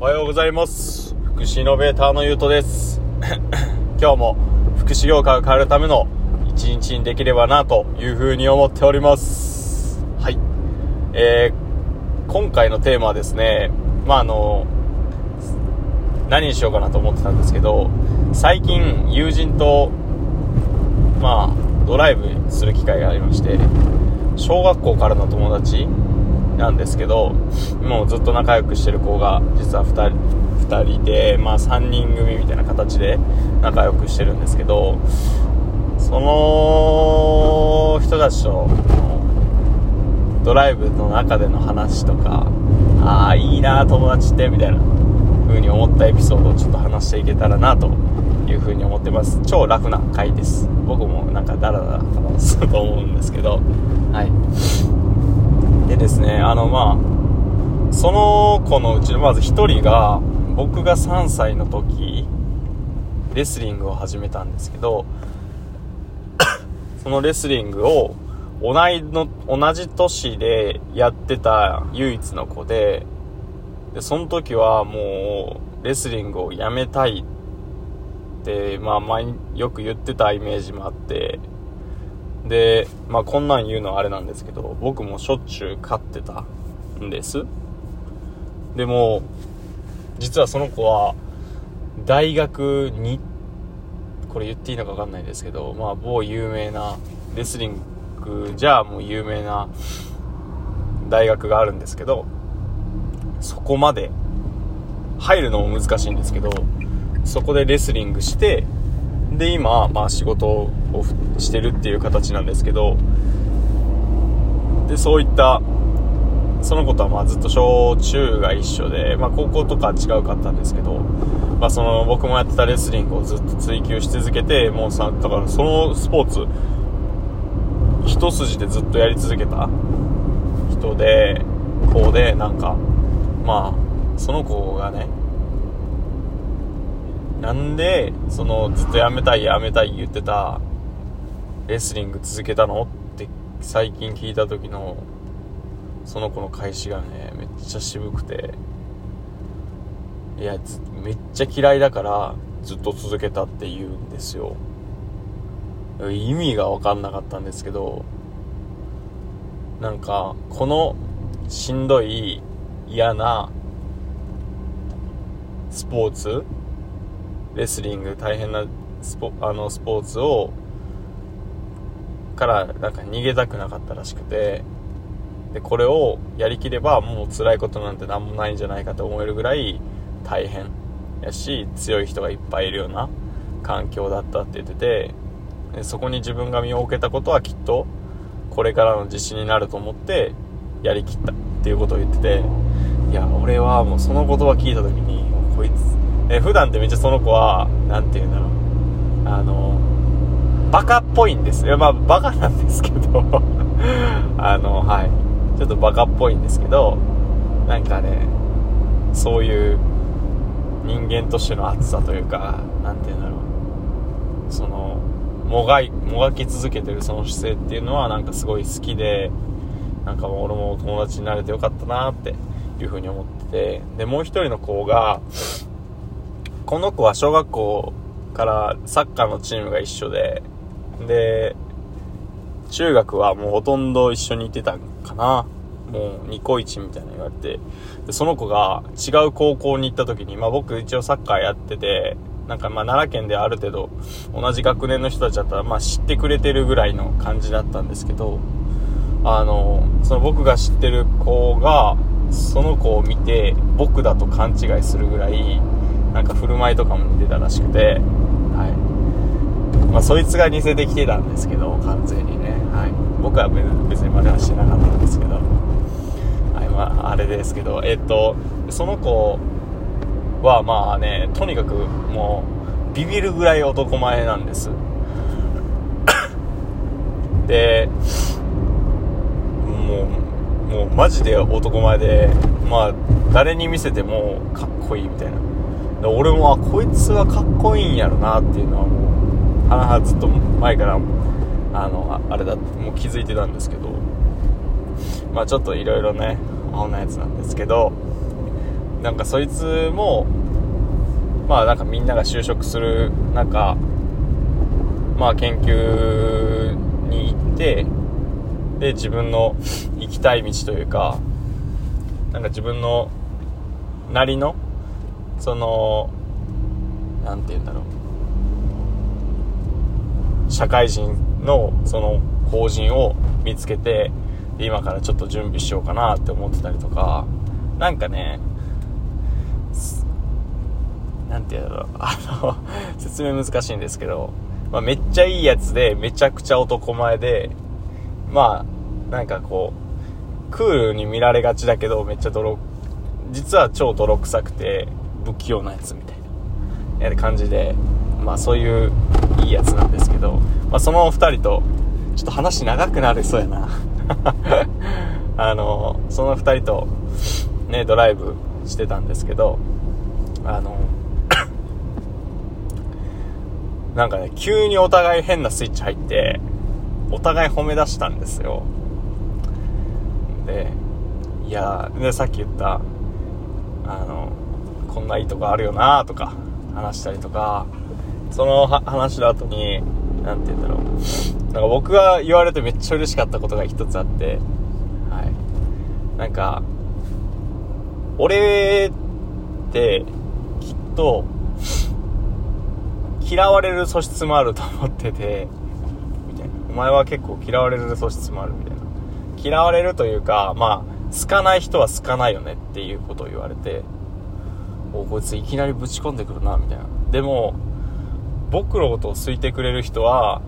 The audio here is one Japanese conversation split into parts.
おはようございます。福祉イノベーターのゆうとです。今日も福祉業界を変えるための一日にできればなというふうに思っております。はい。えー、今回のテーマはですねまああの何にしようかなと思ってたんですけど最近友人とまあドライブする機会がありまして小学校からの友達なんですけどもうずっと仲良くしてる子が実は2人 ,2 人で、まあ、3人組みたいな形で仲良くしてるんですけどその人たちとドライブの中での話とかああいいな友達ってみたいな風に思ったエピソードをちょっと話していけたらなという風に思ってます。超楽な回です。僕もなんかダラダラ話すと思うんですけど。はい。でですねあのまあその子のうちのまず1人が僕が3歳の時レスリングを始めたんですけど そのレスリングを同いの同じ年でやってた唯一の子ででその時はもうレスリングをやめたいってまあ前よく言ってたイメージもあってでまあこんなん言うのはあれなんですけど僕もしょっちゅう勝ってたんです。でも実はその子は大学にこれ言っていいのか分かんないですけどまあ某有名なレスリングじゃあもう有名な大学があるんですけどそこまで入るのも難しいんですけどそこでレスリングしてで今、まあ、仕事をしてるっていう形なんですけどでそういったその子とはまあずっと小中が一緒で、まあ、高校とか違うかったんですけど、まあ、その僕もやってたレスリングをずっと追求し続けてもうさだからそのスポーツ一筋でずっとやり続けた人でこうでなんかまあその子がねなんでそのずっとやめたいやめたい言ってたレスリング続けたのって最近聞いた時のその子の返しがねめっちゃ渋くていやめっちゃ嫌いだからずっと続けたって言うんですよ意味が分かんなかったんですけどなんかこのしんどい嫌なスポーツレスリング大変なスポあのスポーツをからなんか逃げたくなかったらしくてでこれをやりきればもう辛いことなんて何もないんじゃないかと思えるぐらい大変やし強い人がいっぱいいるような環境だったって言っててでそこに自分が身を置けたことはきっとこれからの自信になると思ってやりきったっていうことを言ってていや俺はもうその言葉聞いた時にこいつえ普段ってめっちゃその子は何て言うんだろう。あのバカっぽいんです。いやまあバカなんですけど。あのはい。ちょっとバカっぽいんですけどなんかねそういう人間としての熱さというか何て言うんだろう。そのもがいもがき続けてるその姿勢っていうのはなんかすごい好きでなんか俺も友達になれてよかったなっていう風に思っててでもう一人の子がこの子は小学校からサッカーのチームが一緒でで中学はもうほとんど一緒に行ってたんかな。もうニコイチみたいな言われて。でその子が違う高校に行った時に、まあ、僕一応サッカーやっててなんかまあ奈良県である程度同じ学年の人たちだったらまあ知ってくれてるぐらいの感じだったんですけどあのその僕が知ってる子がその子を見て僕だと勘違いするぐらいなんか振る舞いとかも似てたらしくてはい。まあそいつが似せてきてたんですけど完全にね。はい。僕は別に真似はしてなかったんですけど。はい。まああれですけどえっとその子はまあねとにかくもうビビるぐらい男前なんです。でもうもうマジで男前でまあ誰に見せてもかっこいいみたいな。で俺もあこいつはかっこいいんやろなっていうのはもうはなはずっと前からあのあれだってもう気づいてたんですけどまあちょっといろいろねアホなやつなんですけどなんかそいつもまあなんかみんなが就職する中まあ研究に行ってで自分の行きたい道というかなんか自分のなりのその何て言うんだろう。社会人のその法人を見つけて今からちょっと準備しようかなって思ってたりとか。なんかね何て言うんだろう。あの説明難しいんですけど、まあ、めっちゃいいやつでめちゃくちゃ男前でまあなんかこうクールに見られがちだけどめっちゃ泥実は超泥臭くて不器用なやつみたいな感じでまあそういういいやつなんですけど、まあ、その2人とちょっと話長くなりそうやな。あのその2人とねドライブしてたんですけどあの なんかね急にお互い変なスイッチ入ってお互い褒め出したんですよ。でいやでさっき言ったあのこんないいとこあるよなとか話したりとかその話の後に何て言うんだろう。なんか僕が言われてめっちゃ嬉しかったことが一つあってはい。なんか俺ってきっと嫌われる素質もあると思っててみたいな。お前は結構嫌われる素質もあるみたいな。嫌われるというかまあ好かない人は好かないよねっていうことを言われておこいついきなりぶち込んでくるなみたいな。でも僕のことを好いてくれる人は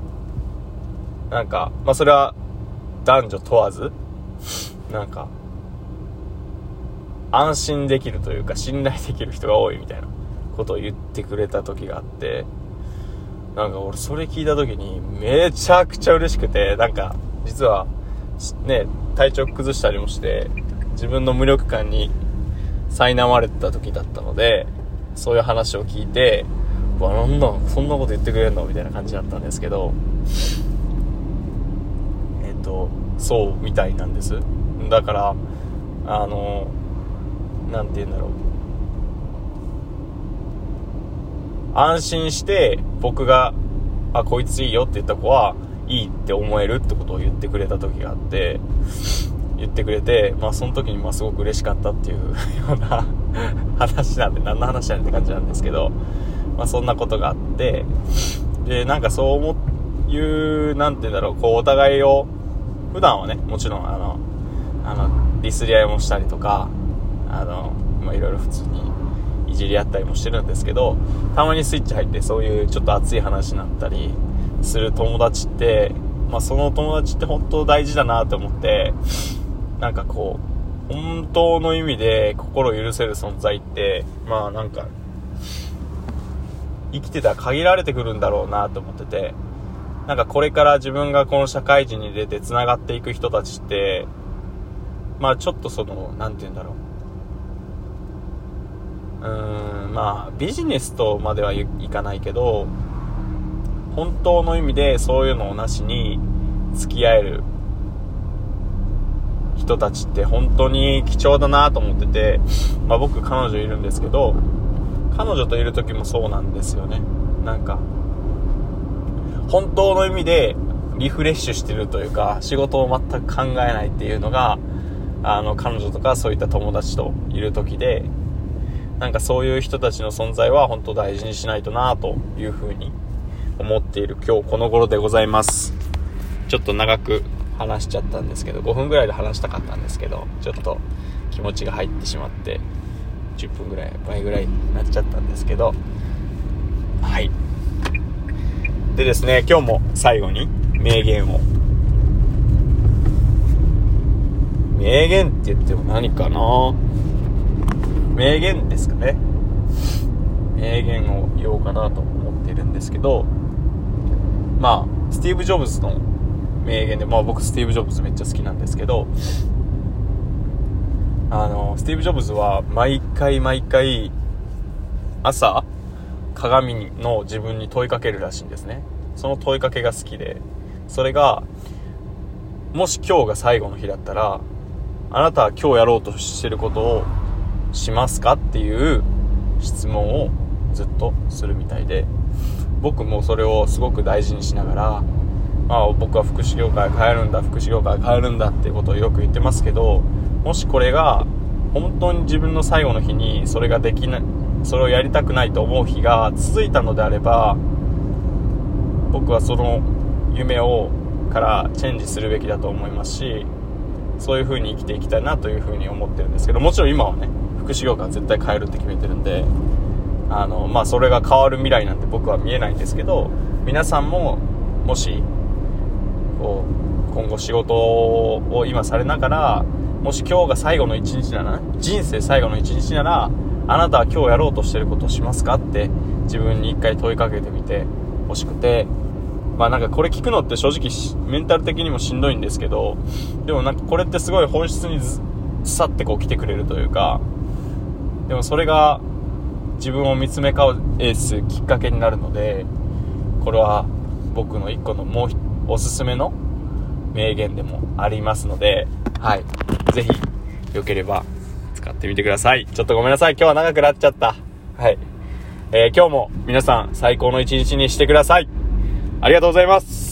なんかまあそれは男女問わずなんか安心できるというか信頼できる人が多いみたいなことを言ってくれた時があってなんか俺それ聞いた時にめちゃくちゃ嬉しくてなんか実はね体調崩したりもして自分の無力感に苛まれてた時だったのでそういう話を聞いてわなんだそんなこと言ってくれるのみたいな感じだったんですけどえっとそうみたいなんです。だからあの何て言うんだろう。安心して僕があこいついいよって言った子はいいって思えるってことを言ってくれた時があって言ってくれて、まあ、その時にまあすごく嬉しかったっていう ような話なんで何の話なんって感じなんですけど、まあ、そんなことがあってでなんかそう思う何て言うんだろうこうお互いを普段はねもちろんあのあのディスり合いもしたりとかあの、まあ、いろいろ普通にいじり合ったりもしてるんですけどたまにスイッチ入ってそういうちょっと熱い話になったりする友達って、まあ、その友達って本当大事だなと思ってなんかこう本当の意味で心を許せる存在ってまあなんか生きてたら限られてくるんだろうなと思っててなんかこれから自分がこの社会人に出てつながっていく人たちってまあちょっとその何て言うんだろう。うーんまあビジネスとまではいかないけど本当の意味でそういうのをなしに付き合える人たちって本当に貴重だなと思ってて、まあ、僕彼女いるんですけど彼女といる時もそうなんですよね。なんか本当の意味でリフレッシュしてるというか仕事を全く考えないっていうのがあの彼女とかそういった友達といる時でなんかそういう人たちの存在は本当大事にしないとなというふうに思っている今日この頃でございます。ちょっと長く話しちゃったんですけど5分ぐらいで話したかったんですけどちょっと気持ちが入ってしまって10分ぐらい倍ぐらいになっちゃったんですけどはい。でですね今日も最後に名言を。名言って言っても何かな？名言ですかね。名言を言おうかなと思ってるんですけどまあスティーブ・ジョブズの名言で、まあ僕スティーブ・ジョブズめっちゃ好きなんですけど、あの、スティーブ・ジョブズは毎回毎回朝鏡の自分に問いかけるらしいんですね。その問いかけが好きで、それが、もし今日が最後の日だったら、あなたは今日やろうとしてることをしますかっていう質問をずっとするみたいで僕もそれをすごく大事にしながら、まあ、僕は福祉業界変えるんだ福祉業界変えるんだっていうことをよく言ってますけどもしこれが本当に自分の最後の日にそれができないそれをやりたくないと思う日が続いたのであれば僕はその夢をからチェンジするべきだと思いますしそういう風に生きていきたいなという風に思ってるんですけどもちろん今はね福祉業界は絶対変えるって決めてるんであのまあそれが変わる未来なんて僕は見えないんですけど皆さんももしこう今後仕事を今されながらもし今日が最後の一日なら人生最後の一日ならあなたは今日やろうとしてることをしますかって自分に一回問いかけてみてほしくて。まあなんかこれ聞くのって正直メンタル的にもしんどいんですけど、でもなんかこれってすごい本質にずさってこう来てくれるというか、でもそれが自分を見つめ返すきっかけになるので、これは僕の一個のもう一おすすめの名言でもありますので、はい。ぜひ、良ければ使ってみてください。ちょっとごめんなさい。今日は長くなっちゃった。はい。えー、今日も皆さん最高の一日にしてください。ありがとうございます。